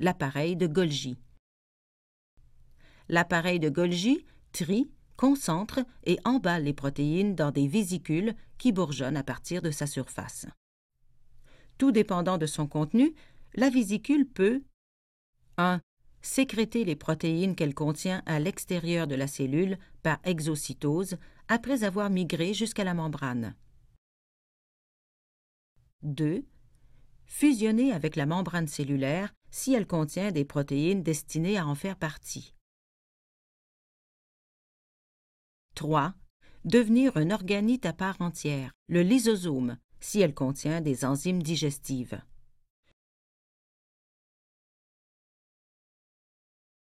l'appareil de Golgi. L'appareil de Golgi trie, concentre et emballe les protéines dans des vésicules qui bourgeonnent à partir de sa surface. Tout dépendant de son contenu, la vésicule peut 1. Sécréter les protéines qu'elle contient à l'extérieur de la cellule par exocytose après avoir migré jusqu'à la membrane. 2. Fusionner avec la membrane cellulaire si elle contient des protéines destinées à en faire partie. 3. Devenir un organite à part entière, le lysosome, si elle contient des enzymes digestives.